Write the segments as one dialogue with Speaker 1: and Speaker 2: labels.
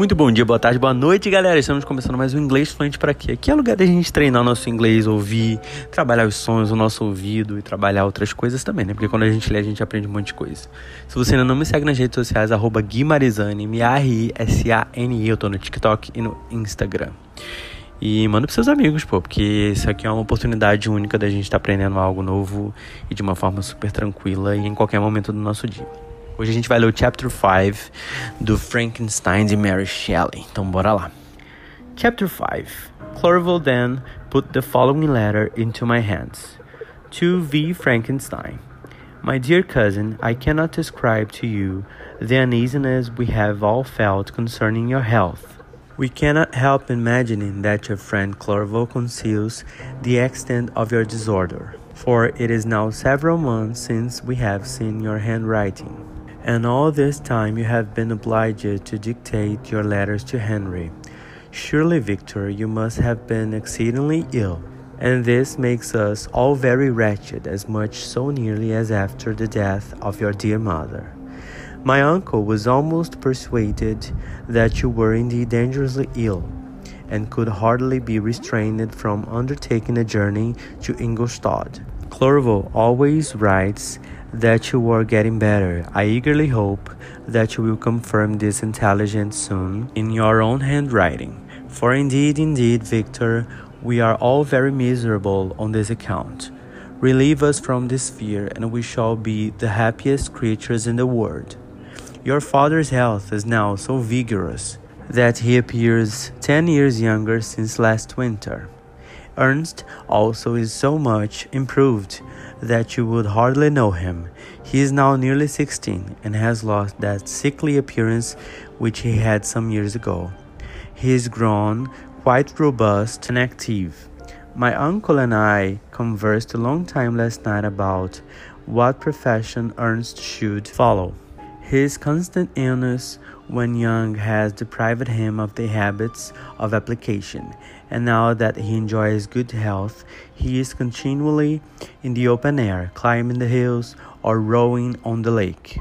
Speaker 1: Muito bom dia, boa tarde, boa noite, galera. Estamos começando mais um Inglês Fluente para aqui. Aqui é lugar da gente treinar nosso inglês, ouvir, trabalhar os sons, o nosso ouvido e trabalhar outras coisas também, né? Porque quando a gente lê, a gente aprende um monte de coisa. Se você ainda não me segue nas redes sociais, arroba Guimarizane, M-A-R-I-S-A-N-I. Eu tô no TikTok e no Instagram. E manda pros seus amigos, pô, porque isso aqui é uma oportunidade única da gente estar tá aprendendo algo novo e de uma forma super tranquila e em qualquer momento do nosso dia. Hoje a gente vai ler o Chapter 5 do Frankenstein de Mary Shelley. Então bora lá. Chapter 5 Clerval then put the following letter into my hands. To V. Frankenstein. My dear cousin, I cannot describe to you the uneasiness we have all felt concerning your health. We cannot help imagining that your friend Clerval conceals the extent of your disorder, for it is now several months since we have seen your handwriting. And all this time you have been obliged to dictate your letters to Henry. Surely, Victor, you must have been exceedingly ill, and this makes us all very wretched, as much so nearly as after the death of your dear mother. My uncle was almost persuaded that you were indeed dangerously ill, and could hardly be restrained from undertaking a journey to Ingolstadt. Clerval always writes that you are getting better. I eagerly hope that you will confirm this intelligence soon in your own handwriting. For indeed, indeed, Victor, we are all very miserable on this account. Relieve us from this fear, and we shall be the happiest creatures in the world. Your father's health is now so vigorous that he appears ten years younger since last winter. Ernst also is so much improved that you would hardly know him. He is now nearly 16 and has lost that sickly appearance which he had some years ago. He is grown quite robust and active. My uncle and I conversed a long time last night about what profession Ernst should follow. His constant illness when young has deprived him of the habits of application, and now that he enjoys good health, he is continually in the open air, climbing the hills or rowing on the lake.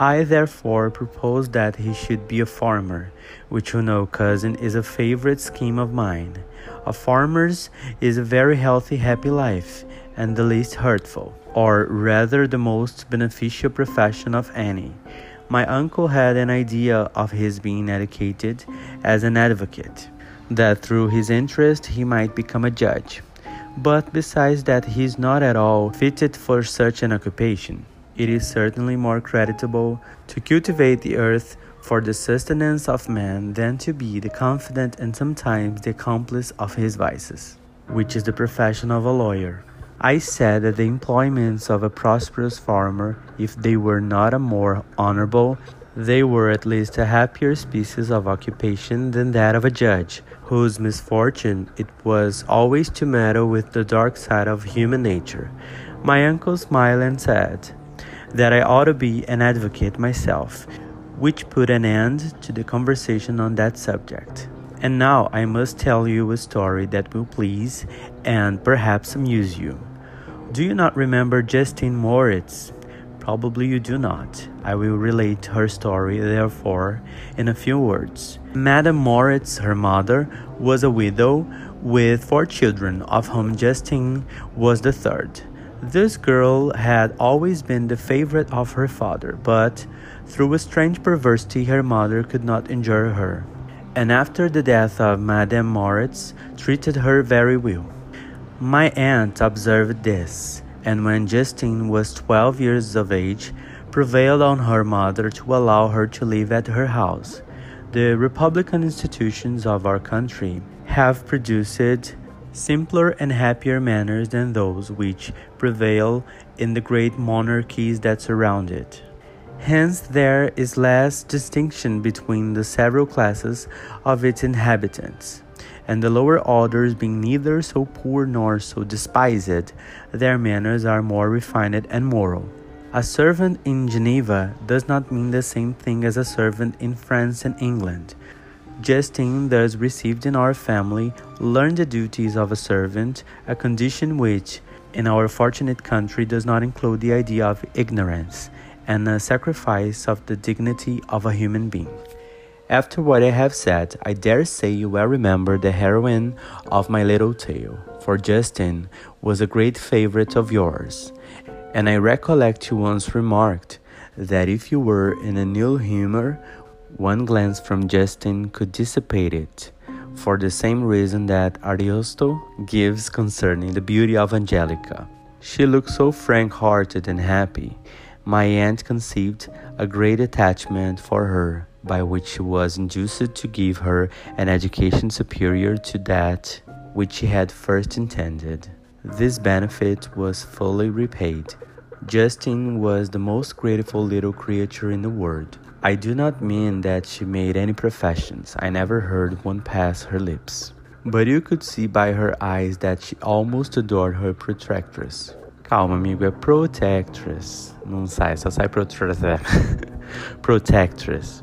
Speaker 1: I therefore propose that he should be a farmer, which you know, cousin, is a favorite scheme of mine. A farmer's is a very healthy, happy life, and the least hurtful, or rather the most beneficial profession of any. My uncle had an idea of his being educated as an advocate, that through his interest he might become a judge. But besides that, he is not at all fitted for such an occupation. It is certainly more creditable to cultivate the earth for the sustenance of man than to be the confidant and sometimes the accomplice of his vices, which is the profession of a lawyer. I said that the employments of a prosperous farmer, if they were not a more honorable, they were at least a happier species of occupation than that of a judge, whose misfortune it was always to meddle with the dark side of human nature. My uncle smiled and said that I ought to be an advocate myself, which put an end to the conversation on that subject. And now I must tell you a story that will please and perhaps amuse you. Do you not remember Justine Moritz? Probably you do not. I will relate her story, therefore, in a few words. Madame Moritz, her mother, was a widow with four children, of whom Justine was the third. This girl had always been the favorite of her father, but through a strange perversity, her mother could not endure her, and after the death of Madame Moritz, treated her very well. My aunt observed this, and when Justine was twelve years of age, prevailed on her mother to allow her to live at her house. The republican institutions of our country have produced simpler and happier manners than those which prevail in the great monarchies that surround it. Hence, there is less distinction between the several classes of its inhabitants and the lower orders being neither so poor nor so despised, their manners are more refined and moral. A servant in Geneva does not mean the same thing as a servant in France and England. Justine, thus received in our family, learned the duties of a servant, a condition which, in our fortunate country, does not include the idea of ignorance and a sacrifice of the dignity of a human being. After what I have said, I dare say you well remember the heroine of my little tale, for Justin was a great favorite of yours, and I recollect you once remarked that if you were in an ill humor, one glance from Justin could dissipate it, for the same reason that Ariosto gives concerning the beauty of Angelica. She looked so frank hearted and happy. My aunt conceived a great attachment for her by which she was induced to give her an education superior to that which she had first intended. This benefit was fully repaid. Justine was the most grateful little creature in the world. I do not mean that she made any professions, I never heard one pass her lips. But you could see by her eyes that she almost adored her protectress. Calma, amigo, é protectress. Não sai, só sai protectress. protectress.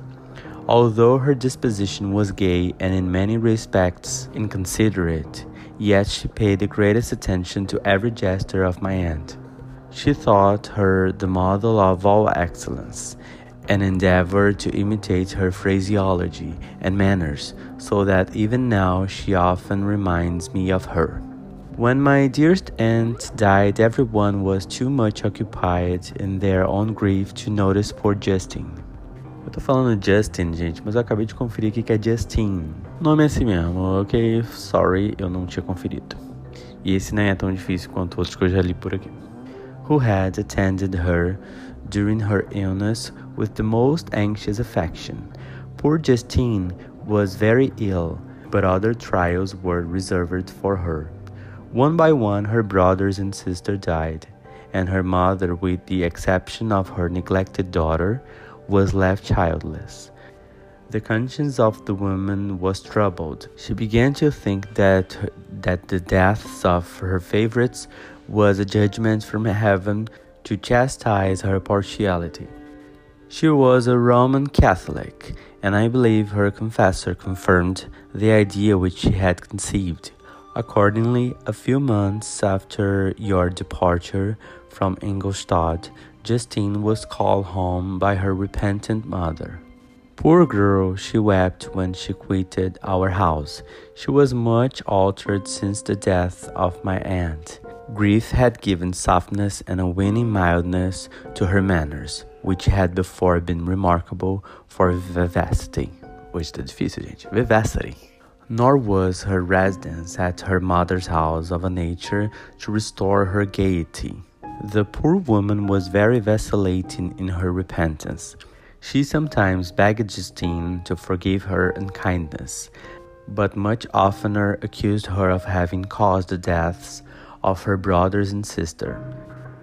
Speaker 1: Although her disposition was gay and in many respects inconsiderate, yet she paid the greatest attention to every gesture of my aunt. She thought her the model of all excellence, and endeavored to imitate her phraseology and manners, so that even now she often reminds me of her. When my dearest aunt died, everyone was too much occupied in their own grief to notice poor Justine. Eu tô falando Justin, gente, mas eu acabei de conferir aqui que é Justin. Nome é assim mesmo, ok? Sorry, eu não tinha conferido. E esse nem é tão difícil quanto outros que eu já li por aqui. Who had attended her during her illness with the most anxious affection. Poor Justine was very ill, but other trials were reserved for her. One by one, her brothers and sister died, and her mother, with the exception of her neglected daughter, was left childless. The conscience of the woman was troubled. She began to think that, that the deaths of her favorites was a judgment from heaven to chastise her partiality. She was a Roman Catholic, and I believe her confessor confirmed the idea which she had conceived. Accordingly, a few months after your departure from Ingolstadt, Justine was called home by her repentant mother. Poor girl, she wept when she quitted our house. She was much altered since the death of my aunt. Grief had given softness and a winning mildness to her manners, which had before been remarkable for vivacity. Hoje tá difícil, gente. Vivacity. Nor was her residence at her mother's house of a nature to restore her gaiety. The poor woman was very vacillating in her repentance. She sometimes begged Justine to forgive her unkindness, but much oftener accused her of having caused the deaths of her brothers and sister.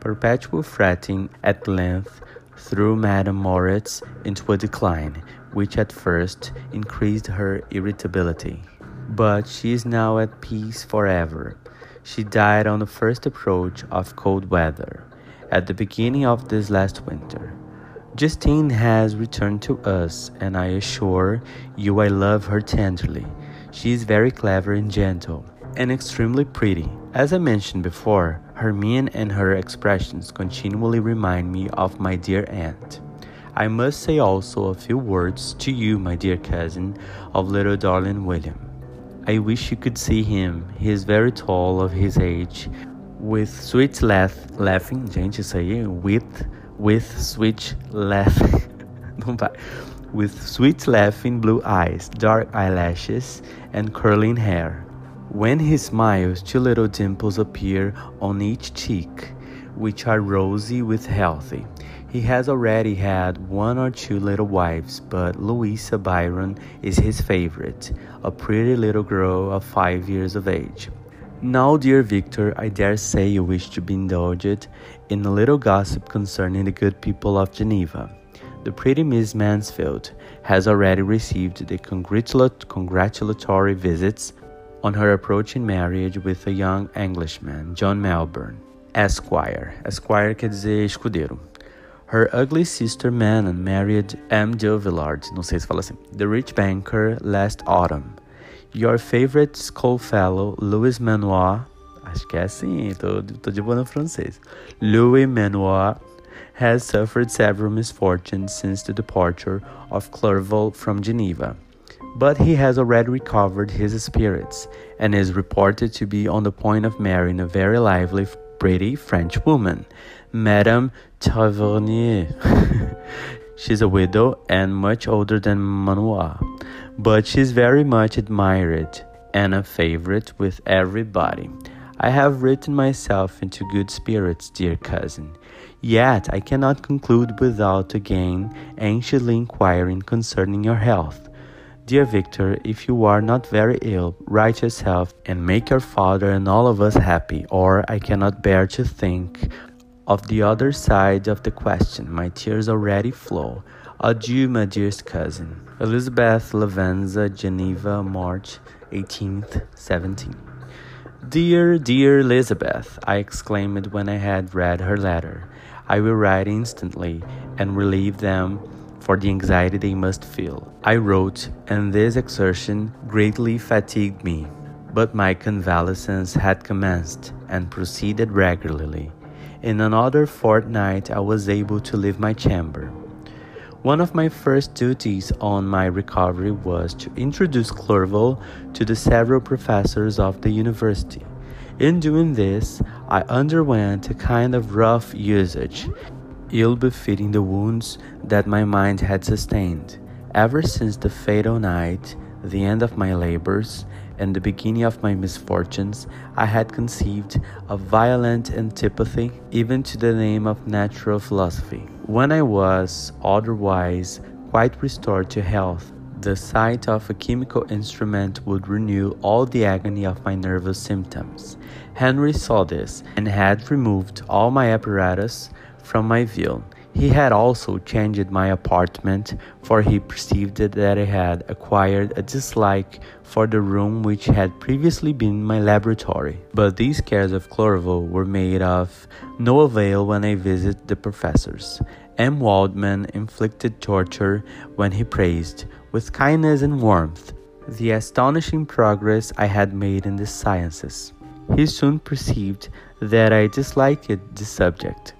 Speaker 1: Perpetual fretting at length threw Madame Moritz into a decline, which at first increased her irritability. But she is now at peace forever she died on the first approach of cold weather, at the beginning of this last winter. Justine has returned to us, and I assure you I love her tenderly. She is very clever and gentle, and extremely pretty. As I mentioned before, her mien and her expressions continually remind me of my dear aunt. I must say also a few words to you, my dear cousin, of little darling William. I wish you could see him. He is very tall of his age, with sweet laugh, laughing, gente, isso aí, with, with sweet laughing, with sweet laughing blue eyes, dark eyelashes, and curling hair. When he smiles, two little dimples appear on each cheek, which are rosy with healthy. He has already had one or two little wives, but Louisa Biron is his favorite, a pretty little girl of five years of age. Now, dear Victor, I dare say you wish to be indulged in a little gossip concerning the good people of Geneva. The pretty Miss Mansfield has already received the congratulatory visits on her approaching marriage with a young Englishman, John Melbourne, Esquire. Esquire quer dizer escudeiro. Her ugly sister Manon married M. Duvillard, não sei se fala assim, the rich banker last autumn. Your favorite schoolfellow, Louis Manoir, acho que é assim, tô, tô de boa no francês. Louis Manoir has suffered several misfortunes since the departure of Clerval from Geneva, but he has already recovered his spirits and is reported to be on the point of marrying a very lively, pretty French woman, Madame Tavernier. she's a widow and much older than Manoir, but she's very much admired and a favorite with everybody. I have written myself into good spirits, dear cousin. Yet I cannot conclude without again anxiously inquiring concerning your health. Dear Victor, if you are not very ill, write yourself and make your father and all of us happy, or I cannot bear to think of the other side of the question. My tears already flow. Adieu, my dearest cousin. Elizabeth Lavenza, Geneva, March 18th, 17. Dear, dear Elizabeth, I exclaimed when I had read her letter. I will write instantly and relieve them for the anxiety they must feel. I wrote, and this exertion greatly fatigued me, but my convalescence had commenced and proceeded regularly. In another fortnight, I was able to leave my chamber. One of my first duties on my recovery was to introduce Clerval to the several professors of the university. In doing this, I underwent a kind of rough usage, ill befitting the wounds that my mind had sustained. Ever since the fatal night, the end of my labors, and the beginning of my misfortunes, I had conceived a violent antipathy even to the name of natural philosophy. When I was otherwise quite restored to health, the sight of a chemical instrument would renew all the agony of my nervous symptoms. Henry saw this and had removed all my apparatus from my view. He had also changed my apartment, for he perceived that I had acquired a dislike for the room which had previously been my laboratory. But these cares of Clerval were made of no avail when I visited the professors. M. Waldman inflicted torture when he praised, with kindness and warmth, the astonishing progress I had made in the sciences. He soon perceived that I disliked the subject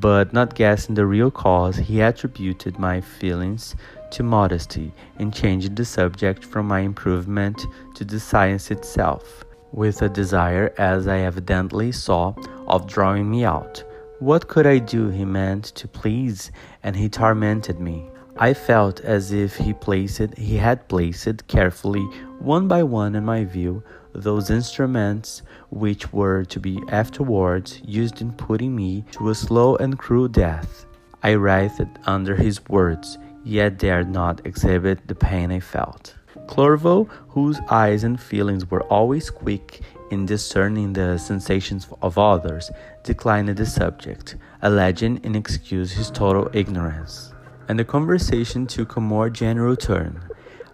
Speaker 1: but not guessing the real cause, he attributed my feelings to modesty and changed the subject from my improvement to the science itself, with a desire, as I evidently saw, of drawing me out. What could I do? He meant to please, and he tormented me. I felt as if he placed it he had placed carefully one by one in my view those instruments which were to be afterwards used in putting me to a slow and cruel death. I writhed under his words, yet dared not exhibit the pain I felt. Clerval, whose eyes and feelings were always quick in discerning the sensations of others, declined the subject, alleging in excuse his total ignorance. And the conversation took a more general turn.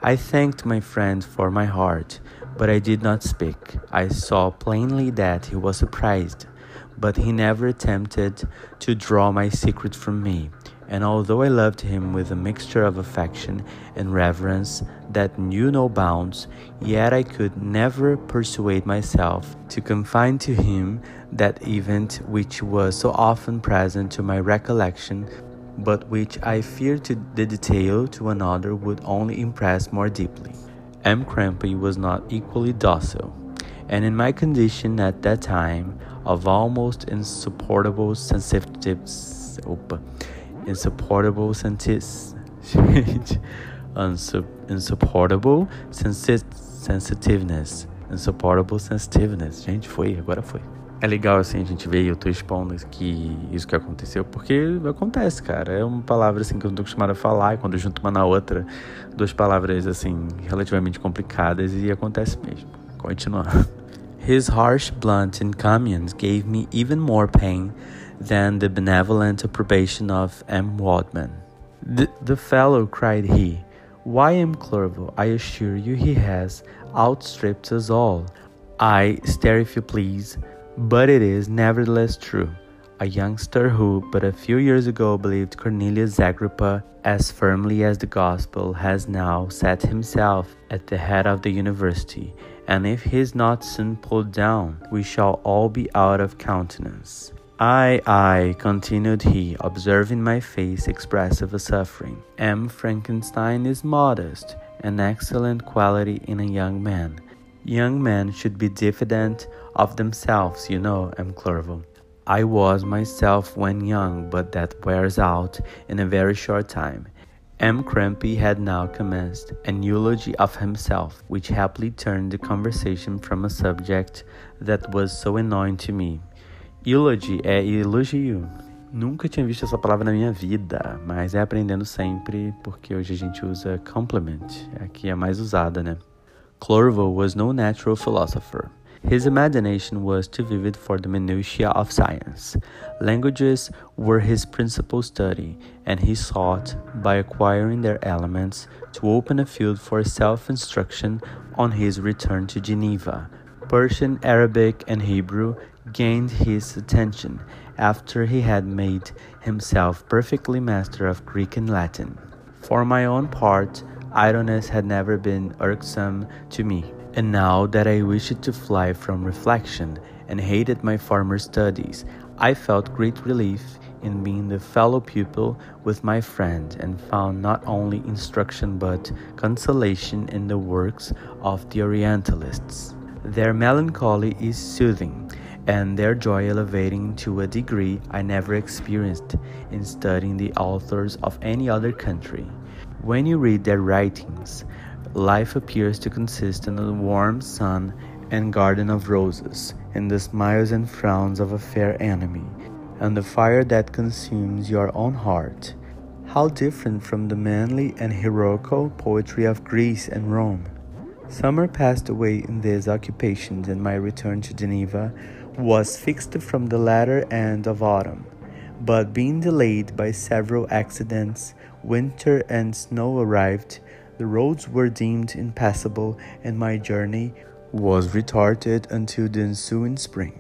Speaker 1: I thanked my friend for my heart, but I did not speak. I saw plainly that he was surprised, but he never attempted to draw my secret from me. And although I loved him with a mixture of affection and reverence that knew no bounds, yet I could never persuade myself to confine to him that event which was so often present to my recollection, but which I feared to the detail to another would only impress more deeply. M. Krempe was not equally docile, and in my condition at that time of almost insupportable sensitiveness, insupportable sentis, insupportable sensi sensitiveness, insupportable sensitiveness. Gente, foi, agora foi. É legal assim a gente ver, eu tô expondo que isso que aconteceu, porque acontece, cara. É uma palavra assim que eu não tô acostumado a falar, e quando eu junto uma na outra, duas palavras assim relativamente complicadas e acontece mesmo. Continuar. His harsh, blunt encomiums gave me even more pain than the benevolent approbation of M. Wadman. The, the fellow, cried he, why M. Clerval, I assure you he has outstripped us all. I, stare if you please, but it is nevertheless true. A youngster who, but a few years ago, believed Cornelius Agrippa as firmly as the gospel has now set himself at the head of the university, and if he is not soon pulled down, we shall all be out of countenance. I, I, continued he, observing my face expressive of suffering. M. Frankenstein is modest, an excellent quality in a young man. Young men should be diffident of themselves, you know, M. Clerval. I was myself when young, but that wears out in a very short time. M. Krempe had now commenced an eulogy of himself, which happily turned the conversation from a subject that was so annoying to me. Eulogy é elogio. Nunca tinha visto essa palavra na minha vida, mas é aprendendo sempre, porque hoje a gente usa compliment. Aqui é mais usada, né? Clerval was no natural philosopher. His imagination was too vivid for the minutiae of science. Languages were his principal study, and he sought, by acquiring their elements, to open a field for self instruction on his return to Geneva. Persian, Arabic, and Hebrew gained his attention after he had made himself perfectly master of Greek and Latin. For my own part, idleness had never been irksome to me. And now that I wished to fly from reflection and hated my former studies, I felt great relief in being the fellow pupil with my friend and found not only instruction but consolation in the works of the Orientalists. Their melancholy is soothing, and their joy elevating to a degree I never experienced in studying the authors of any other country. When you read their writings, Life appears to consist in the warm sun and garden of roses, in the smiles and frowns of a fair enemy, and the fire that consumes your own heart. How different from the manly and heroical poetry of Greece and Rome! Summer passed away in these occupations, and my return to Geneva was fixed from the latter end of autumn. But being delayed by several accidents, winter and snow arrived the roads were deemed impassable, and my journey was retarded until the ensuing spring.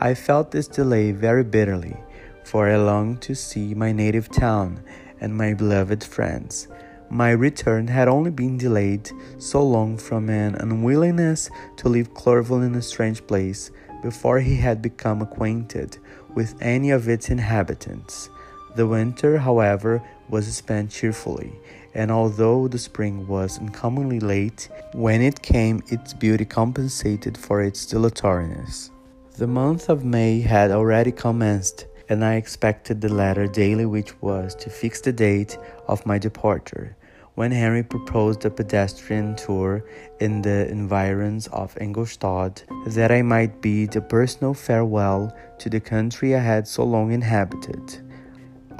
Speaker 1: I felt this delay very bitterly, for I longed to see my native town and my beloved friends. My return had only been delayed so long from an unwillingness to leave Clerval in a strange place before he had become acquainted with any of its inhabitants. The winter, however, was spent cheerfully, and although the spring was uncommonly late, when it came its beauty compensated for its dilatoriness. The month of May had already commenced, and I expected the letter daily which was to fix the date of my departure. When Henry proposed a pedestrian tour in the environs of Ingolstadt, that I might bid a personal farewell to the country I had so long inhabited.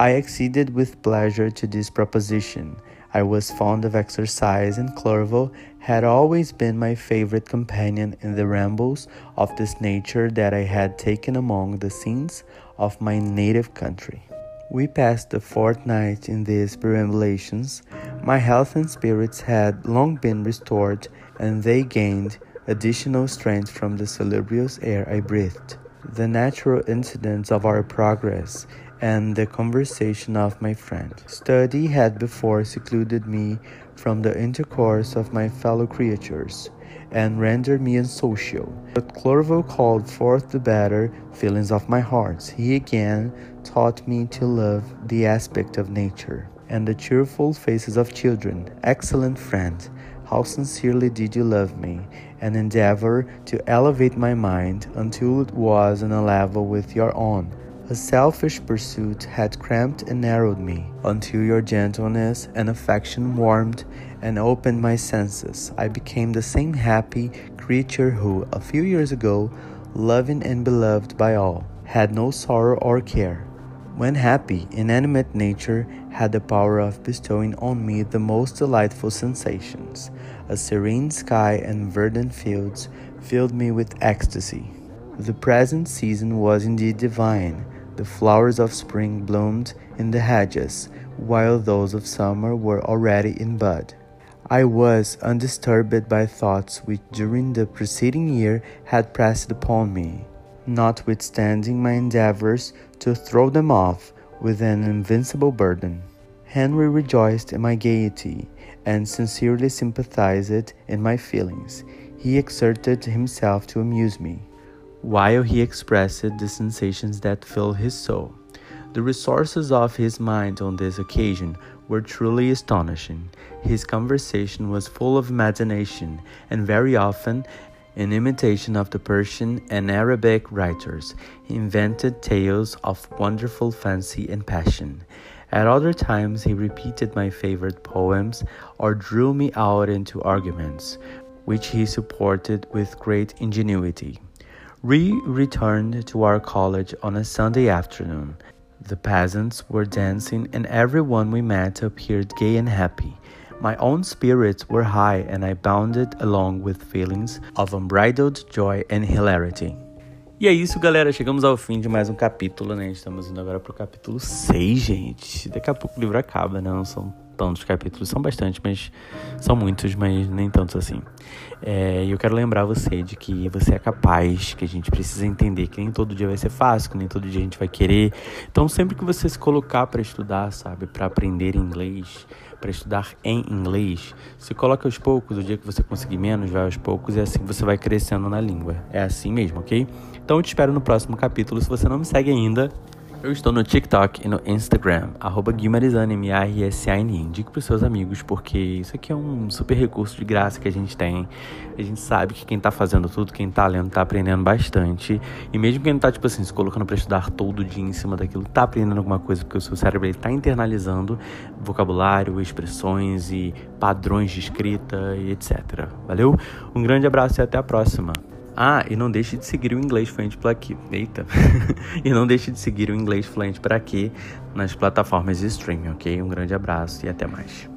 Speaker 1: I acceded with pleasure to this proposition, I was fond of exercise, and Clerval had always been my favorite companion in the rambles of this nature that I had taken among the scenes of my native country. We passed a fortnight in these perambulations. My health and spirits had long been restored, and they gained additional strength from the salubrious air I breathed. The natural incidents of our progress and the conversation of my friend. Study had before secluded me from the intercourse of my fellow creatures and rendered me unsocial. But Clerval called forth the better feelings of my heart. He again taught me to love the aspect of nature and the cheerful faces of children. Excellent friend, how sincerely did you love me, and endeavor to elevate my mind until it was on a level with your own a selfish pursuit had cramped and narrowed me until your gentleness and affection warmed and opened my senses. I became the same happy creature who, a few years ago, loving and beloved by all, had no sorrow or care. When happy, inanimate nature had the power of bestowing on me the most delightful sensations. A serene sky and verdant fields filled me with ecstasy. The present season was indeed divine. The flowers of spring bloomed in the hedges, while those of summer were already in bud. I was undisturbed by thoughts which during the preceding year had pressed upon me, notwithstanding my endeavors to throw them off with an invincible burden. Henry rejoiced in my gaiety and sincerely sympathized in my feelings. He exerted himself to amuse me. While he expressed the sensations that filled his soul. The resources of his mind on this occasion were truly astonishing. His conversation was full of imagination, and very often, in imitation of the Persian and Arabic writers, he invented tales of wonderful fancy and passion. At other times, he repeated my favorite poems or drew me out into arguments, which he supported with great ingenuity. We returned to our college on a Sunday afternoon. The peasants were dancing, and everyone we met appeared gay and happy. My own spirits were high, and I bounded along with feelings of unbridled joy and hilarity. E é isso, galera. Chegamos ao fim de mais um capítulo, né? Estamos indo agora pro capítulo 6, gente. Daqui a pouco o livro acaba, né? Não são tantos capítulos, são bastante, mas são muitos, mas nem tantos assim. É, eu quero lembrar você de que você é capaz, que a gente precisa entender que nem todo dia vai ser fácil, que nem todo dia a gente vai querer. Então, sempre que você se colocar para estudar, sabe, para aprender inglês, para estudar em inglês, se coloca aos poucos, o dia que você conseguir menos, vai aos poucos e assim você vai crescendo na língua. É assim mesmo, ok? Então eu te espero no próximo capítulo. Se você não me segue ainda, eu estou no TikTok e no Instagram, arroba Guimarizane, M-A-R-S-A-N. Indique para os seus amigos, porque isso aqui é um super recurso de graça que a gente tem. A gente sabe que quem está fazendo tudo, quem está lendo, está aprendendo bastante. E mesmo quem não está, tipo assim, se colocando para estudar todo dia em cima daquilo, está aprendendo alguma coisa, porque o seu cérebro está internalizando vocabulário, expressões e padrões de escrita e etc. Valeu? Um grande abraço e até a próxima. Ah, e não deixe de seguir o Inglês Fluente para aqui. Eita! e não deixe de seguir o Inglês Fluente para aqui nas plataformas de streaming, ok? Um grande abraço e até mais.